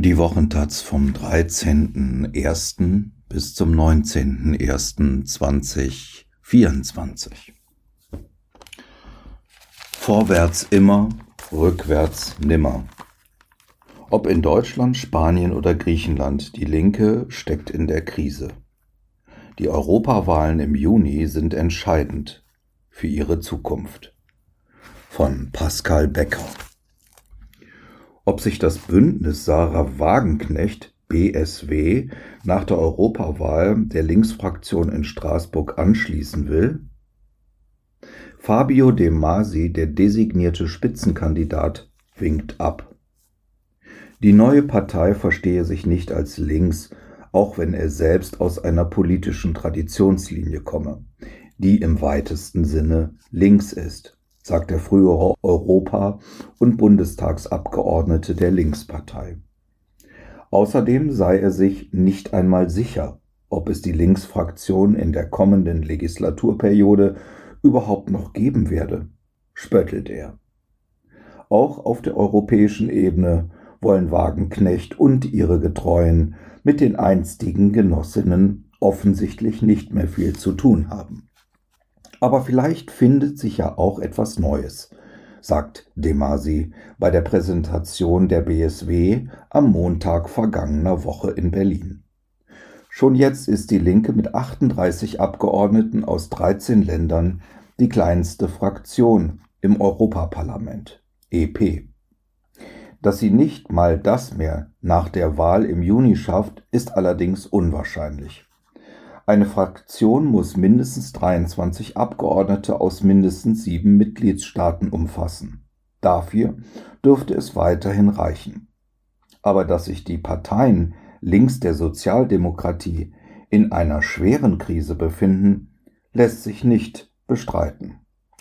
Die Wochentatz vom 13.01. bis zum 19.01.2024. Vorwärts immer, rückwärts nimmer. Ob in Deutschland, Spanien oder Griechenland, die Linke steckt in der Krise. Die Europawahlen im Juni sind entscheidend für ihre Zukunft. Von Pascal Becker. Ob sich das Bündnis Sarah Wagenknecht BSW nach der Europawahl der Linksfraktion in Straßburg anschließen will? Fabio De Masi, der designierte Spitzenkandidat, winkt ab. Die neue Partei verstehe sich nicht als links, auch wenn er selbst aus einer politischen Traditionslinie komme, die im weitesten Sinne links ist sagt der frühere Europa- und Bundestagsabgeordnete der Linkspartei. Außerdem sei er sich nicht einmal sicher, ob es die Linksfraktion in der kommenden Legislaturperiode überhaupt noch geben werde, spöttelt er. Auch auf der europäischen Ebene wollen Wagenknecht und ihre Getreuen mit den einstigen Genossinnen offensichtlich nicht mehr viel zu tun haben. Aber vielleicht findet sich ja auch etwas Neues, sagt Demasi bei der Präsentation der BSW am Montag vergangener Woche in Berlin. Schon jetzt ist die Linke mit 38 Abgeordneten aus 13 Ländern die kleinste Fraktion im Europaparlament, EP. Dass sie nicht mal das mehr nach der Wahl im Juni schafft, ist allerdings unwahrscheinlich. Eine Fraktion muss mindestens 23 Abgeordnete aus mindestens sieben Mitgliedstaaten umfassen. Dafür dürfte es weiterhin reichen. Aber dass sich die Parteien links der Sozialdemokratie in einer schweren Krise befinden, lässt sich nicht bestreiten.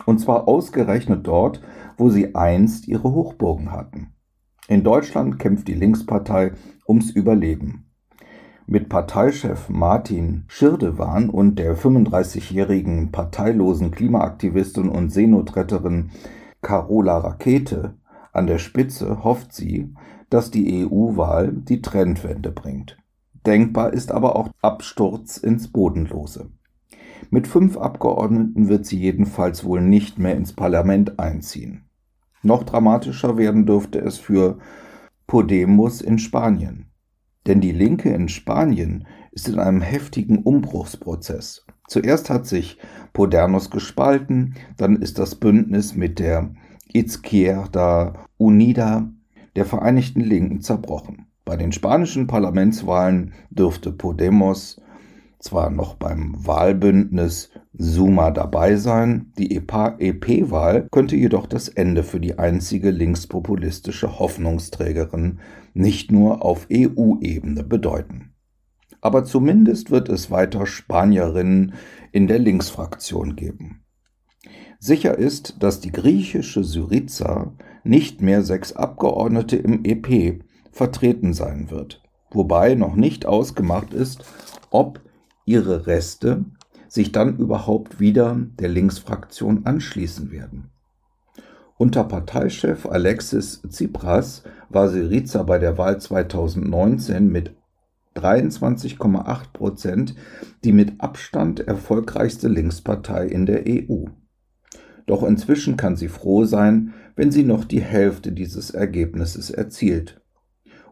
Und zwar ausgerechnet dort, wo sie einst ihre Hochburgen hatten. In Deutschland kämpft die Linkspartei ums Überleben mit Parteichef Martin Schirdewan und der 35-jährigen parteilosen Klimaaktivistin und Seenotretterin Carola Rakete an der Spitze hofft sie, dass die EU-Wahl die Trendwende bringt. Denkbar ist aber auch Absturz ins Bodenlose. Mit fünf Abgeordneten wird sie jedenfalls wohl nicht mehr ins Parlament einziehen. Noch dramatischer werden dürfte es für Podemos in Spanien. Denn die Linke in Spanien ist in einem heftigen Umbruchsprozess. Zuerst hat sich Podemos gespalten, dann ist das Bündnis mit der Izquierda Unida der Vereinigten Linken zerbrochen. Bei den spanischen Parlamentswahlen dürfte Podemos zwar noch beim Wahlbündnis Suma dabei sein, die EP-Wahl könnte jedoch das Ende für die einzige linkspopulistische Hoffnungsträgerin nicht nur auf EU-Ebene bedeuten. Aber zumindest wird es weiter Spanierinnen in der Linksfraktion geben. Sicher ist, dass die griechische Syriza nicht mehr sechs Abgeordnete im EP vertreten sein wird, wobei noch nicht ausgemacht ist, ob ihre Reste sich dann überhaupt wieder der Linksfraktion anschließen werden. Unter Parteichef Alexis Tsipras war Syriza bei der Wahl 2019 mit 23,8 Prozent die mit Abstand erfolgreichste Linkspartei in der EU. Doch inzwischen kann sie froh sein, wenn sie noch die Hälfte dieses Ergebnisses erzielt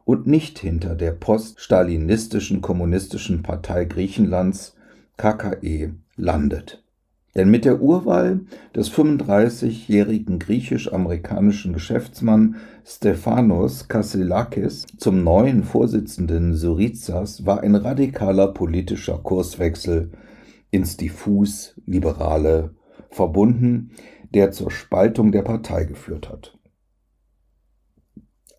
und nicht hinter der poststalinistischen kommunistischen Partei Griechenlands KKE landet. Denn mit der Urwahl des 35-jährigen griechisch-amerikanischen Geschäftsmann Stefanos Kassilakis zum neuen Vorsitzenden Syrizas war ein radikaler politischer Kurswechsel ins diffus Liberale verbunden, der zur Spaltung der Partei geführt hat.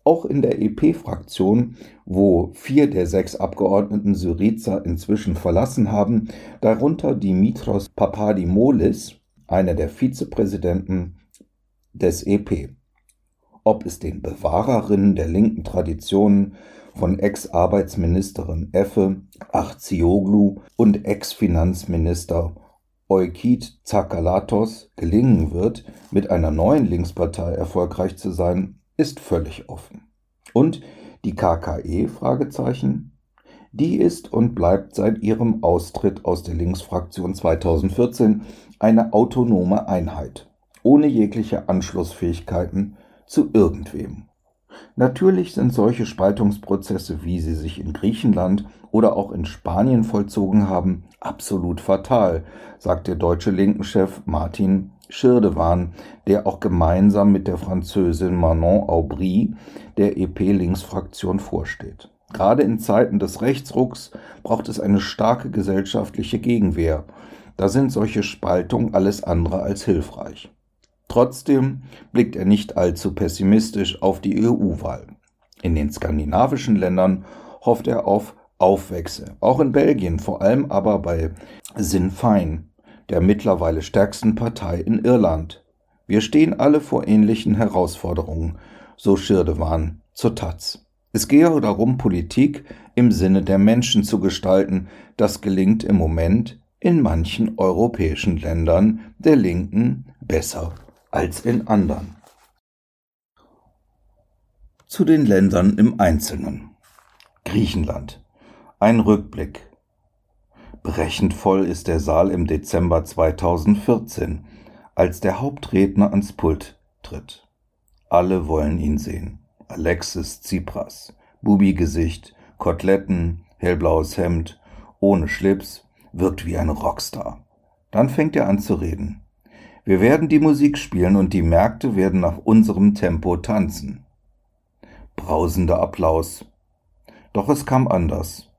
Auch in der EP-Fraktion, wo vier der sechs Abgeordneten Syriza inzwischen verlassen haben, darunter Dimitros Papadimolis, einer der Vizepräsidenten des EP. Ob es den Bewahrerinnen der linken Traditionen von Ex-Arbeitsministerin Effe Achzioglu und Ex-Finanzminister Eukid Zakalatos gelingen wird, mit einer neuen Linkspartei erfolgreich zu sein, ist völlig offen. Und Die KKE? Die ist und bleibt seit ihrem Austritt aus der Linksfraktion 2014 eine autonome Einheit, ohne jegliche Anschlussfähigkeiten zu irgendwem. Natürlich sind solche Spaltungsprozesse, wie sie sich in Griechenland oder auch in Spanien vollzogen haben, absolut fatal, sagt der deutsche Linkenchef Martin Schirdewan, der auch gemeinsam mit der Französin Manon Aubry der EP-Linksfraktion vorsteht. Gerade in Zeiten des Rechtsrucks braucht es eine starke gesellschaftliche Gegenwehr. Da sind solche Spaltungen alles andere als hilfreich. Trotzdem blickt er nicht allzu pessimistisch auf die EU-Wahl. In den skandinavischen Ländern hofft er auf Aufwächse, auch in Belgien, vor allem aber bei Sinn Fein, der mittlerweile stärksten Partei in Irland. Wir stehen alle vor ähnlichen Herausforderungen, so Schirdewan zur Taz. Es gehe darum, Politik im Sinne der Menschen zu gestalten. Das gelingt im Moment in manchen europäischen Ländern der Linken besser als in anderen. Zu den Ländern im Einzelnen. Griechenland. Ein Rückblick. Brechend voll ist der Saal im Dezember 2014, als der Hauptredner ans Pult tritt. Alle wollen ihn sehen. Alexis Tsipras. Bubi-Gesicht, Koteletten, hellblaues Hemd, ohne Schlips, wirkt wie ein Rockstar. Dann fängt er an zu reden. Wir werden die Musik spielen und die Märkte werden nach unserem Tempo tanzen. Brausender Applaus. Doch es kam anders.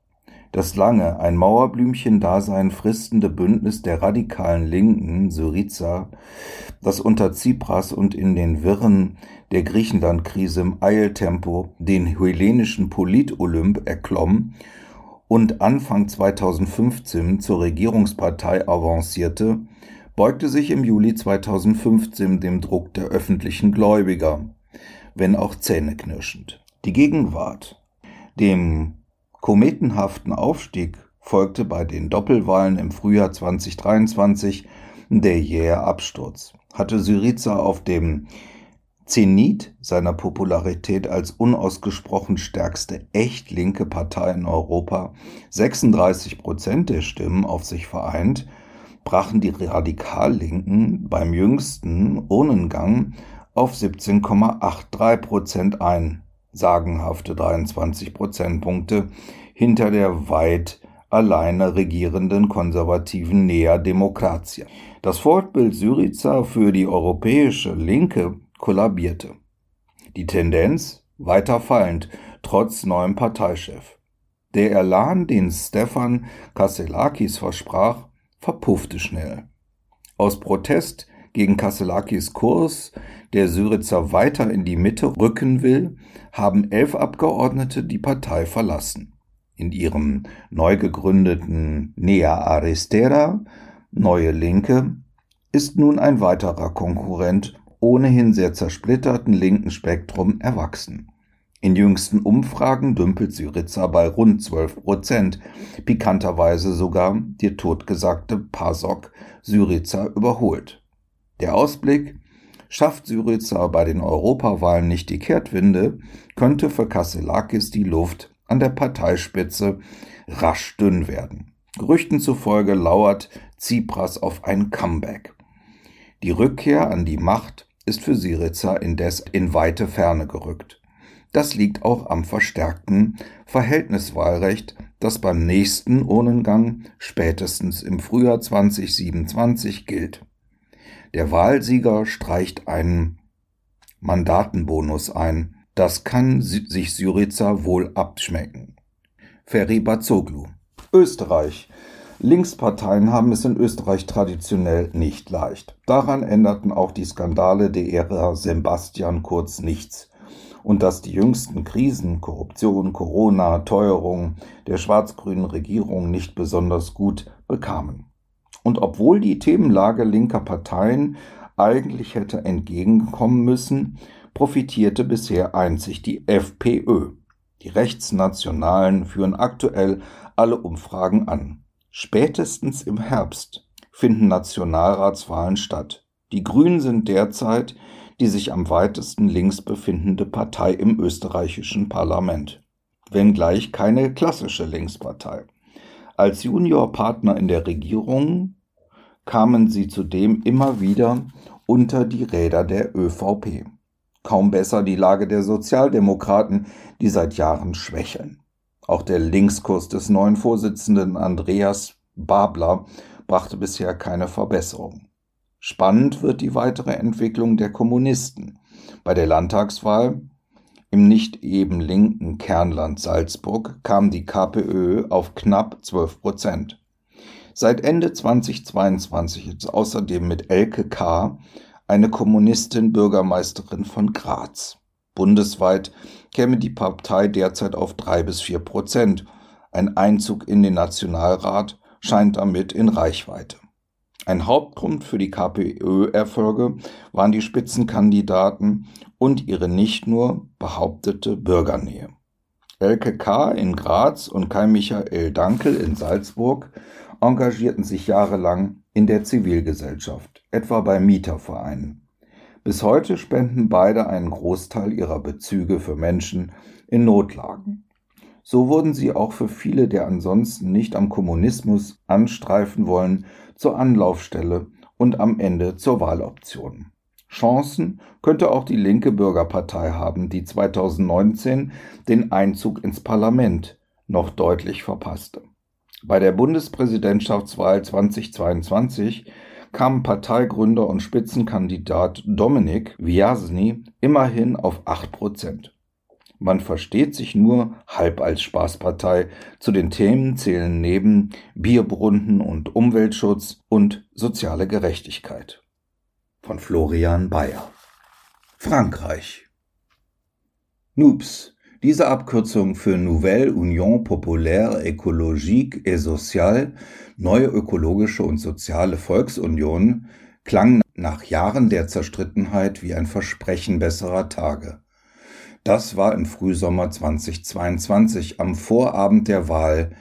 Das lange, ein Mauerblümchen-Dasein fristende Bündnis der radikalen Linken, Syriza, das unter Tsipras und in den Wirren der Griechenland-Krise im Eiltempo den hellenischen Politolymp erklomm und Anfang 2015 zur Regierungspartei avancierte, beugte sich im Juli 2015 dem Druck der öffentlichen Gläubiger, wenn auch zähneknirschend. Die Gegenwart, dem kometenhaften Aufstieg folgte bei den Doppelwahlen im Frühjahr 2023 der jähe Absturz. Hatte Syriza auf dem Zenit seiner Popularität als unausgesprochen stärkste echt linke Partei in Europa 36 Prozent der Stimmen auf sich vereint, brachen die Radikallinken beim jüngsten Urnengang auf 17,83 Prozent ein, sagenhafte 23 Prozentpunkte hinter der weit alleine regierenden konservativen Nea Demokratia. Das Fortbild Syriza für die europäische Linke kollabierte. Die Tendenz weiter fallend, trotz neuem Parteichef. Der Elan, den Stefan Kasselakis versprach, verpuffte schnell. Aus Protest gegen Kasselakis Kurs, der Syriza weiter in die Mitte rücken will, haben elf Abgeordnete die Partei verlassen. In ihrem neu gegründeten Nea Aristera, Neue Linke, ist nun ein weiterer Konkurrent ohnehin sehr zersplitterten linken Spektrum erwachsen. In jüngsten Umfragen dümpelt Syriza bei rund 12 Prozent, pikanterweise sogar die totgesagte PASOK Syriza überholt. Der Ausblick Schafft Syriza bei den Europawahlen nicht die Kehrtwinde, könnte für Kasselakis die Luft an der Parteispitze rasch dünn werden. Gerüchten zufolge lauert Tsipras auf ein Comeback. Die Rückkehr an die Macht ist für Syriza indes in weite Ferne gerückt. Das liegt auch am verstärkten Verhältniswahlrecht, das beim nächsten Urnengang spätestens im Frühjahr 2027 gilt. Der Wahlsieger streicht einen Mandatenbonus ein. Das kann sich Syriza wohl abschmecken. Ferry Bazoglu. Österreich. Linksparteien haben es in Österreich traditionell nicht leicht. Daran änderten auch die Skandale der Ära Sebastian Kurz nichts und dass die jüngsten Krisen, Korruption, Corona, Teuerung der schwarz-grünen Regierung nicht besonders gut bekamen. Und obwohl die Themenlage linker Parteien eigentlich hätte entgegenkommen müssen, profitierte bisher einzig die FPÖ. Die Rechtsnationalen führen aktuell alle Umfragen an. Spätestens im Herbst finden Nationalratswahlen statt. Die Grünen sind derzeit die sich am weitesten links befindende Partei im österreichischen Parlament, wenngleich keine klassische Linkspartei. Als Juniorpartner in der Regierung kamen sie zudem immer wieder unter die Räder der ÖVP. Kaum besser die Lage der Sozialdemokraten, die seit Jahren schwächeln. Auch der Linkskurs des neuen Vorsitzenden Andreas Babler brachte bisher keine Verbesserung. Spannend wird die weitere Entwicklung der Kommunisten. Bei der Landtagswahl im nicht eben linken Kernland Salzburg kam die KPÖ auf knapp 12 Prozent. Seit Ende 2022 ist außerdem mit Elke K. eine Kommunistin Bürgermeisterin von Graz. Bundesweit käme die Partei derzeit auf drei bis vier Prozent. Ein Einzug in den Nationalrat scheint damit in Reichweite. Ein Hauptgrund für die KPÖ-Erfolge waren die Spitzenkandidaten und ihre nicht nur behauptete Bürgernähe. Elke K. in Graz und Kai Michael Dankel in Salzburg engagierten sich jahrelang in der Zivilgesellschaft, etwa bei Mietervereinen. Bis heute spenden beide einen Großteil ihrer Bezüge für Menschen in Notlagen. So wurden sie auch für viele der ansonsten nicht am Kommunismus anstreifen wollen zur Anlaufstelle und am Ende zur Wahloption. Chancen könnte auch die linke Bürgerpartei haben, die 2019 den Einzug ins Parlament noch deutlich verpasste. Bei der Bundespräsidentschaftswahl 2022 kam Parteigründer und Spitzenkandidat Dominik Wiasny immerhin auf 8 Prozent. Man versteht sich nur halb als Spaßpartei. Zu den Themen zählen neben Bierbrunnen und Umweltschutz und soziale Gerechtigkeit. Von Florian Bayer. Frankreich. NUPS. Diese Abkürzung für Nouvelle Union Populaire Écologique et Sociale, neue ökologische und soziale Volksunion, klang nach Jahren der Zerstrittenheit wie ein Versprechen besserer Tage. Das war im Frühsommer 2022 am Vorabend der Wahl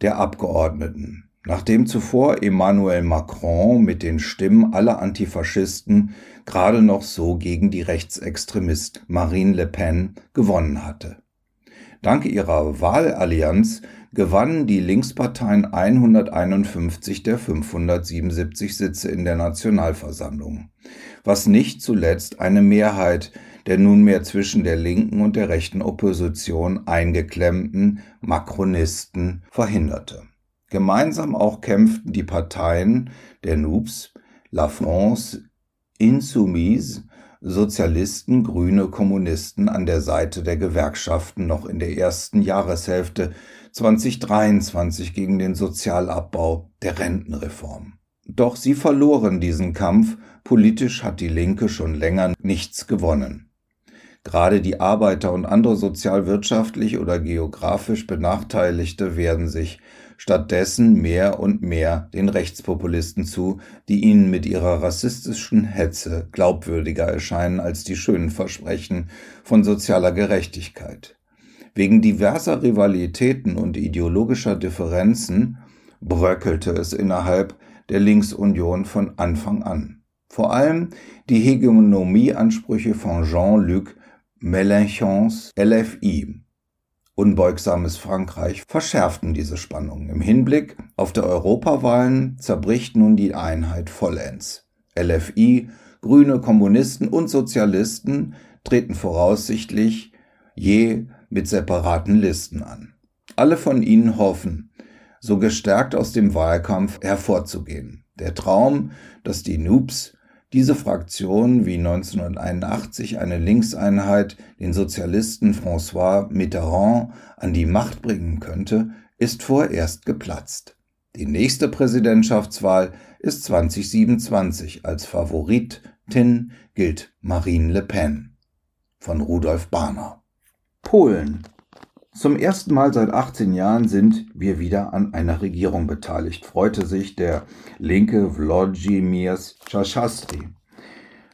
der Abgeordneten. Nachdem zuvor Emmanuel Macron mit den Stimmen aller Antifaschisten gerade noch so gegen die Rechtsextremist Marine Le Pen gewonnen hatte. Dank ihrer Wahlallianz gewannen die Linksparteien 151 der 577 Sitze in der Nationalversammlung, was nicht zuletzt eine Mehrheit der nunmehr zwischen der linken und der rechten Opposition eingeklemmten Makronisten verhinderte. Gemeinsam auch kämpften die Parteien der NUPS, La France Insoumise, Sozialisten, Grüne, Kommunisten an der Seite der Gewerkschaften noch in der ersten Jahreshälfte 2023 gegen den Sozialabbau der Rentenreform. Doch sie verloren diesen Kampf, politisch hat die Linke schon länger nichts gewonnen. Gerade die Arbeiter und andere sozialwirtschaftlich oder geografisch Benachteiligte werden sich stattdessen mehr und mehr den Rechtspopulisten zu, die ihnen mit ihrer rassistischen Hetze glaubwürdiger erscheinen als die schönen Versprechen von sozialer Gerechtigkeit. Wegen diverser Rivalitäten und ideologischer Differenzen bröckelte es innerhalb der Linksunion von Anfang an. Vor allem die Hegemonieansprüche von Jean-Luc Mélenchons LFI Unbeugsames Frankreich verschärften diese Spannungen. Im Hinblick auf die Europawahlen zerbricht nun die Einheit vollends. LFI, Grüne, Kommunisten und Sozialisten treten voraussichtlich je mit separaten Listen an. Alle von ihnen hoffen, so gestärkt aus dem Wahlkampf hervorzugehen. Der Traum, dass die Noobs diese Fraktion wie 1981 eine Linkseinheit den Sozialisten François Mitterrand an die Macht bringen könnte, ist vorerst geplatzt. Die nächste Präsidentschaftswahl ist 2027. Als Favoritin gilt Marine Le Pen von Rudolf Barner. Polen zum ersten Mal seit 18 Jahren sind wir wieder an einer Regierung beteiligt, freute sich der linke Wlodzimir Czaszastri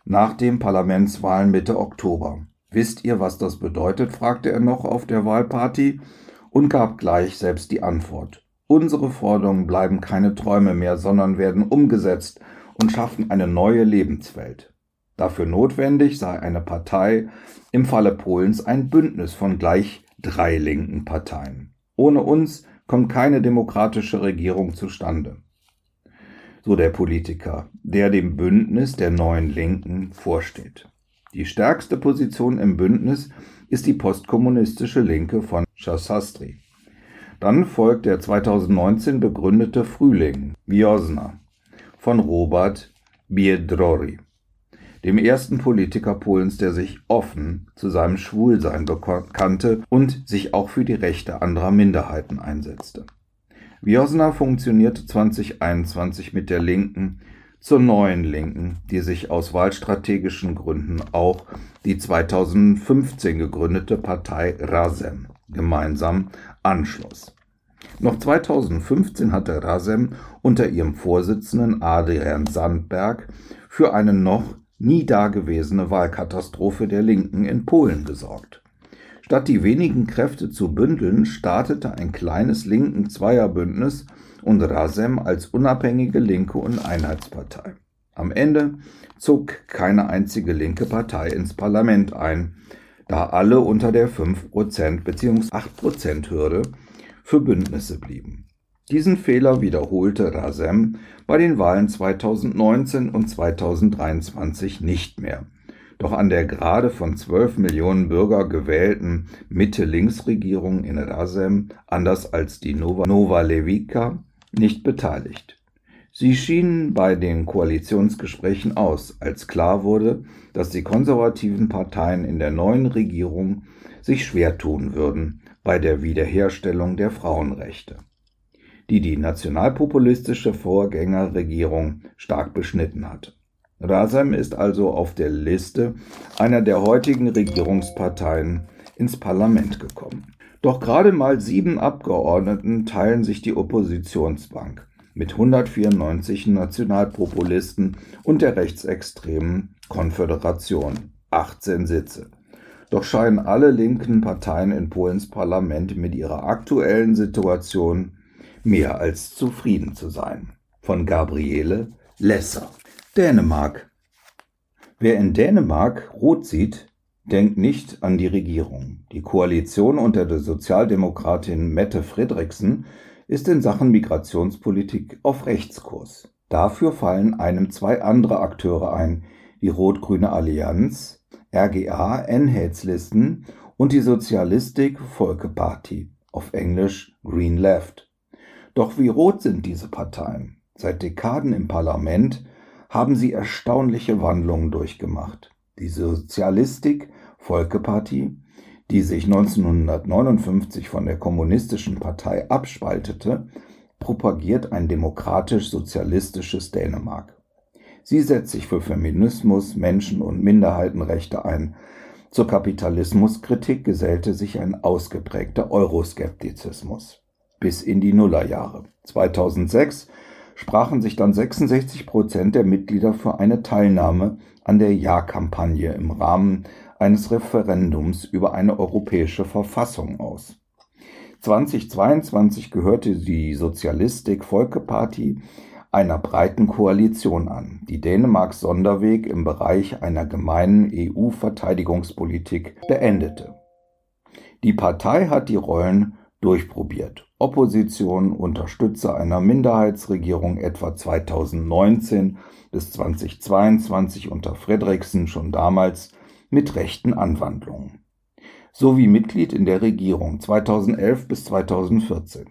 nach den Parlamentswahlen Mitte Oktober. Wisst ihr, was das bedeutet? fragte er noch auf der Wahlparty und gab gleich selbst die Antwort. Unsere Forderungen bleiben keine Träume mehr, sondern werden umgesetzt und schaffen eine neue Lebenswelt. Dafür notwendig sei eine Partei, im Falle Polens ein Bündnis von gleich drei linken Parteien. Ohne uns kommt keine demokratische Regierung zustande. So der Politiker, der dem Bündnis der neuen Linken vorsteht. Die stärkste Position im Bündnis ist die postkommunistische Linke von Shasastri. Dann folgt der 2019 begründete Frühling, Wiosna, von Robert Biedrory, dem ersten Politiker Polens, der sich offen zu seinem Schwulsein bekannte und sich auch für die Rechte anderer Minderheiten einsetzte. Wiosna funktionierte 2021 mit der Linken zur neuen Linken, die sich aus wahlstrategischen Gründen auch die 2015 gegründete Partei Rasem gemeinsam anschloss. Noch 2015 hatte Rasem unter ihrem Vorsitzenden Adrian Sandberg für eine noch nie dagewesene Wahlkatastrophe der Linken in Polen gesorgt. Statt die wenigen Kräfte zu bündeln, startete ein kleines linken Zweierbündnis und Rasem als unabhängige Linke und Einheitspartei. Am Ende zog keine einzige linke Partei ins Parlament ein, da alle unter der 5% bzw. 8% Hürde für Bündnisse blieben. Diesen Fehler wiederholte Rasem bei den Wahlen 2019 und 2023 nicht mehr. Doch an der gerade von 12 Millionen Bürger gewählten Mitte-Links-Regierung in Rasem, anders als die Nova, Nova Levica, nicht beteiligt. Sie schienen bei den Koalitionsgesprächen aus, als klar wurde, dass die konservativen Parteien in der neuen Regierung sich schwer tun würden bei der Wiederherstellung der Frauenrechte, die die nationalpopulistische Vorgängerregierung stark beschnitten hat. Rasem ist also auf der Liste einer der heutigen Regierungsparteien ins Parlament gekommen. Doch gerade mal sieben Abgeordneten teilen sich die Oppositionsbank mit 194 Nationalpopulisten und der rechtsextremen Konföderation 18 Sitze. Doch scheinen alle linken Parteien in Polens Parlament mit ihrer aktuellen Situation mehr als zufrieden zu sein. Von Gabriele Lesser. Dänemark. Wer in Dänemark rot sieht, denkt nicht an die Regierung. Die Koalition unter der Sozialdemokratin Mette Fredriksen ist in Sachen Migrationspolitik auf Rechtskurs. Dafür fallen einem zwei andere Akteure ein, die Rot-Grüne Allianz, RGA, Enheitslisten und die Sozialistik Folkeparti, auf Englisch Green Left. Doch wie rot sind diese Parteien? Seit Dekaden im Parlament haben sie erstaunliche Wandlungen durchgemacht. Die Sozialistik Folkeparti die sich 1959 von der Kommunistischen Partei abspaltete, propagiert ein demokratisch-sozialistisches Dänemark. Sie setzt sich für Feminismus, Menschen- und Minderheitenrechte ein. Zur Kapitalismuskritik gesellte sich ein ausgeprägter Euroskeptizismus. Bis in die Nullerjahre. 2006 sprachen sich dann 66 Prozent der Mitglieder für eine Teilnahme an der Ja-Kampagne im Rahmen eines Referendums über eine europäische Verfassung aus. 2022 gehörte die Sozialistik Folkeparti einer breiten Koalition an, die Dänemarks Sonderweg im Bereich einer gemeinen EU-Verteidigungspolitik beendete. Die Partei hat die Rollen durchprobiert. Opposition, Unterstützer einer Minderheitsregierung etwa 2019 bis 2022 unter Fredriksen schon damals mit rechten Anwandlungen sowie Mitglied in der Regierung 2011 bis 2014.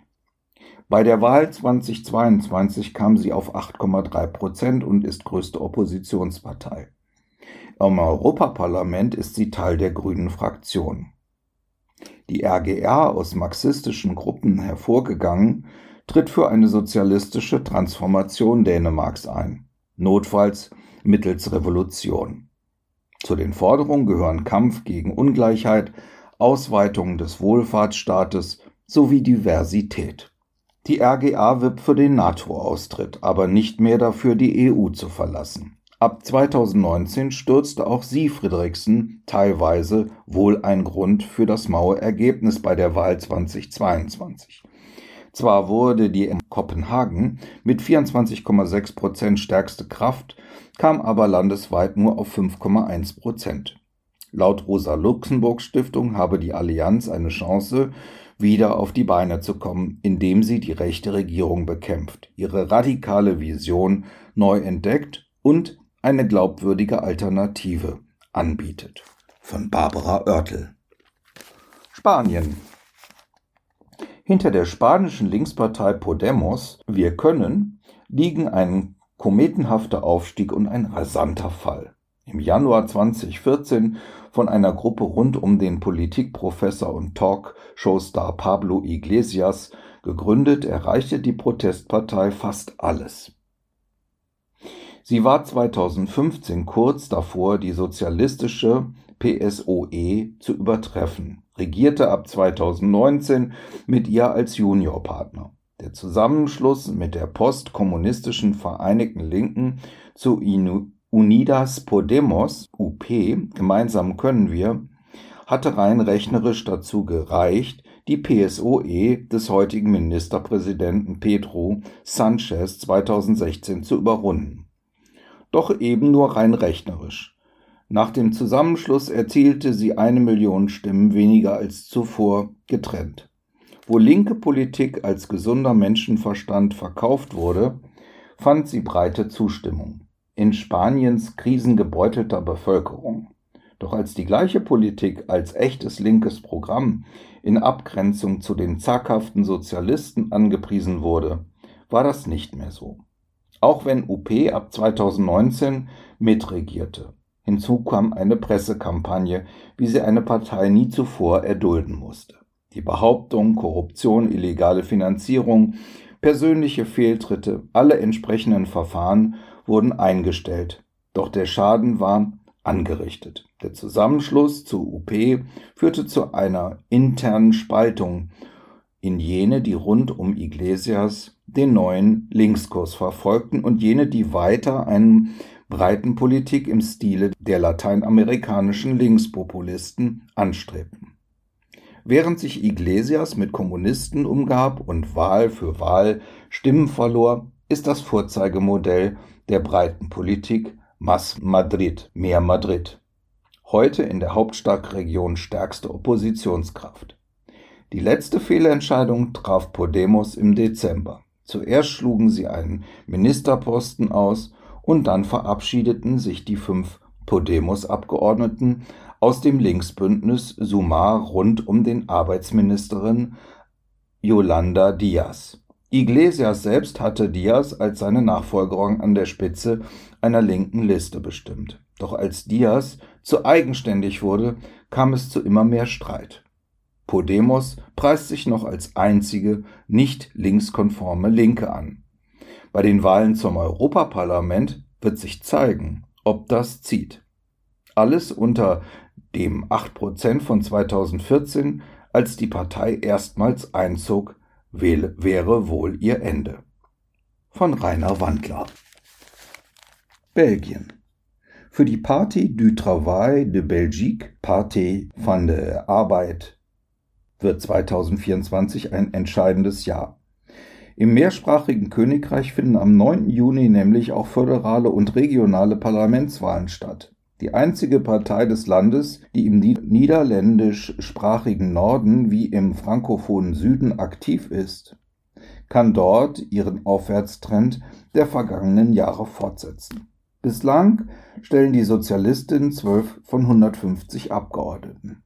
Bei der Wahl 2022 kam sie auf 8,3 Prozent und ist größte Oppositionspartei. Im Europaparlament ist sie Teil der Grünen Fraktion. Die RGR aus marxistischen Gruppen hervorgegangen, tritt für eine sozialistische Transformation Dänemarks ein, notfalls mittels Revolution. Zu den Forderungen gehören Kampf gegen Ungleichheit, Ausweitung des Wohlfahrtsstaates sowie Diversität. Die RGA wirbt für den NATO-Austritt, aber nicht mehr dafür, die EU zu verlassen. Ab 2019 stürzte auch sie Friedrichsen teilweise wohl ein Grund für das maue Ergebnis bei der Wahl 2022. Zwar wurde die in Kopenhagen mit 24,6 Prozent stärkste Kraft, kam aber landesweit nur auf 5,1 Prozent. Laut Rosa-Luxemburg-Stiftung habe die Allianz eine Chance, wieder auf die Beine zu kommen, indem sie die rechte Regierung bekämpft, ihre radikale Vision neu entdeckt und eine glaubwürdige Alternative anbietet. Von Barbara Oertel. Spanien. Hinter der spanischen Linkspartei Podemos Wir können liegen ein kometenhafter Aufstieg und ein rasanter Fall. Im Januar 2014 von einer Gruppe rund um den Politikprofessor und Talkshow-Star Pablo Iglesias gegründet, erreichte die Protestpartei fast alles. Sie war 2015 kurz davor, die sozialistische PSOE zu übertreffen, regierte ab 2019 mit ihr als Juniorpartner. Der Zusammenschluss mit der postkommunistischen Vereinigten Linken zu Unidas Podemos (UP) Gemeinsam können wir hatte rein rechnerisch dazu gereicht, die PSOE des heutigen Ministerpräsidenten Pedro Sanchez 2016 zu überrunden. Doch eben nur rein rechnerisch. Nach dem Zusammenschluss erzielte sie eine Million Stimmen weniger als zuvor getrennt. Wo linke Politik als gesunder Menschenverstand verkauft wurde, fand sie breite Zustimmung in Spaniens krisengebeutelter Bevölkerung. Doch als die gleiche Politik als echtes linkes Programm in Abgrenzung zu den zaghaften Sozialisten angepriesen wurde, war das nicht mehr so. Auch wenn UP ab 2019 mitregierte. Hinzu kam eine Pressekampagne, wie sie eine Partei nie zuvor erdulden musste. Die Behauptung, Korruption, illegale Finanzierung, persönliche Fehltritte, alle entsprechenden Verfahren wurden eingestellt, doch der Schaden war angerichtet. Der Zusammenschluss zu UP führte zu einer internen Spaltung in jene, die rund um Iglesias den neuen Linkskurs verfolgten und jene, die weiter einen breiten Politik im Stile der lateinamerikanischen Linkspopulisten anstrebten. Während sich Iglesias mit Kommunisten umgab und Wahl für Wahl Stimmen verlor, ist das Vorzeigemodell der breiten Politik Más Madrid, mehr Madrid. Heute in der Hauptstadtregion stärkste Oppositionskraft. Die letzte Fehlentscheidung traf Podemos im Dezember. Zuerst schlugen sie einen Ministerposten aus und dann verabschiedeten sich die fünf Podemos-Abgeordneten aus dem Linksbündnis Sumar rund um den Arbeitsministerin Yolanda Diaz. Iglesias selbst hatte Diaz als seine Nachfolgerin an der Spitze einer linken Liste bestimmt. Doch als Diaz zu eigenständig wurde, kam es zu immer mehr Streit. Podemos preist sich noch als einzige nicht linkskonforme Linke an. Bei den Wahlen zum Europaparlament wird sich zeigen, ob das zieht. Alles unter dem 8% von 2014, als die Partei erstmals einzog wäre wohl ihr Ende. Von Rainer Wandler. Belgien. Für die Partie du Travail de Belgique, Partie van der Arbeit, wird 2024 ein entscheidendes Jahr. Im mehrsprachigen Königreich finden am 9. Juni nämlich auch föderale und regionale Parlamentswahlen statt. Die einzige Partei des Landes, die im niederländischsprachigen Norden wie im frankophonen Süden aktiv ist, kann dort ihren Aufwärtstrend der vergangenen Jahre fortsetzen. Bislang stellen die Sozialistinnen 12 von 150 Abgeordneten.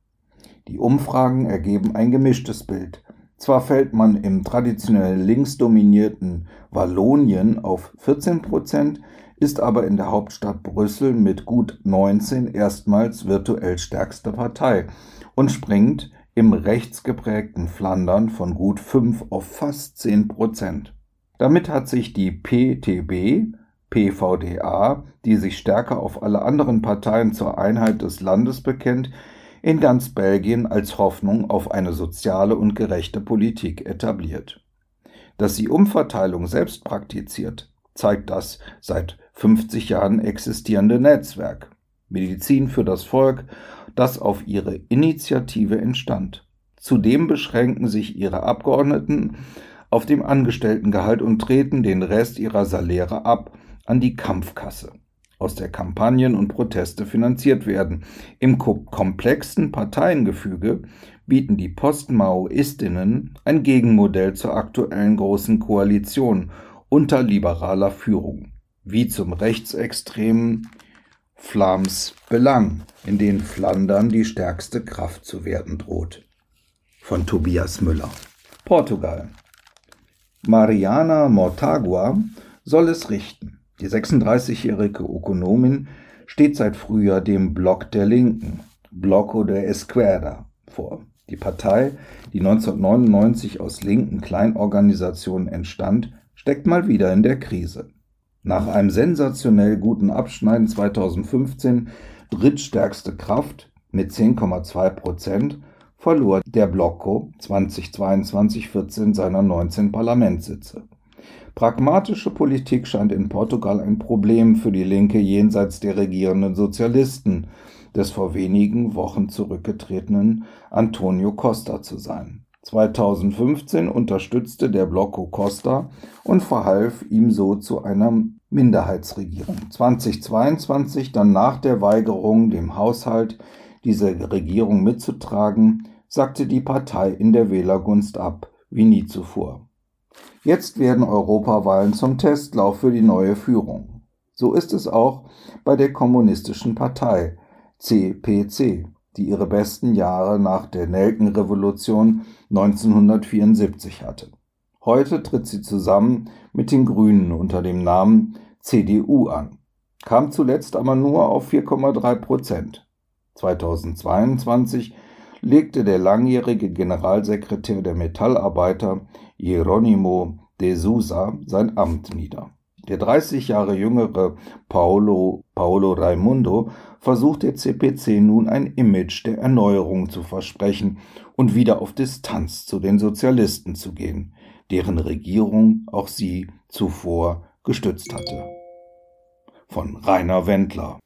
Die Umfragen ergeben ein gemischtes Bild. Zwar fällt man im traditionell linksdominierten Wallonien auf 14 Prozent, ist aber in der Hauptstadt Brüssel mit gut 19 erstmals virtuell stärkste Partei und springt im rechtsgeprägten Flandern von gut 5 auf fast 10 Prozent. Damit hat sich die PTB, PVDA, die sich stärker auf alle anderen Parteien zur Einheit des Landes bekennt, in ganz Belgien als Hoffnung auf eine soziale und gerechte Politik etabliert. Dass sie Umverteilung selbst praktiziert, zeigt das seit 50 Jahren existierende Netzwerk Medizin für das Volk, das auf ihre Initiative entstand. Zudem beschränken sich ihre Abgeordneten auf dem Angestelltengehalt und treten den Rest ihrer Saläre ab an die Kampfkasse, aus der Kampagnen und Proteste finanziert werden. Im komplexen Parteiengefüge bieten die Postmaoistinnen ein Gegenmodell zur aktuellen Großen Koalition unter liberaler Führung, wie zum rechtsextremen Flams Belang, in den Flandern die stärkste Kraft zu werden droht. Von Tobias Müller. Portugal. Mariana Mortagua soll es richten. Die 36-jährige Ökonomin steht seit Frühjahr dem Block der Linken, Bloco de Esquerda, vor. Die Partei, die 1999 aus linken Kleinorganisationen entstand, steckt mal wieder in der Krise. Nach einem sensationell guten Abschneiden 2015 drittstärkste Kraft mit 10,2 Prozent verlor der Blocco 2022 14 seiner 19 Parlamentssitze. Pragmatische Politik scheint in Portugal ein Problem für die Linke jenseits der regierenden Sozialisten, des vor wenigen Wochen zurückgetretenen Antonio Costa zu sein. 2015 unterstützte der Bloco Costa und verhalf ihm so zu einer Minderheitsregierung. 2022, dann nach der Weigerung, dem Haushalt diese Regierung mitzutragen, sagte die Partei in der Wählergunst ab, wie nie zuvor. Jetzt werden Europawahlen zum Testlauf für die neue Führung. So ist es auch bei der Kommunistischen Partei, CPC, die ihre besten Jahre nach der Nelkenrevolution 1974 hatte. Heute tritt sie zusammen mit den Grünen unter dem Namen CDU an, kam zuletzt aber nur auf 4,3 Prozent. 2022 legte der langjährige Generalsekretär der Metallarbeiter Hieronymo de Sousa sein Amt nieder. Der 30 Jahre jüngere Paolo, Paolo Raimundo versucht der CPC nun ein Image der Erneuerung zu versprechen und wieder auf Distanz zu den Sozialisten zu gehen, deren Regierung auch sie zuvor gestützt hatte. Von Rainer Wendler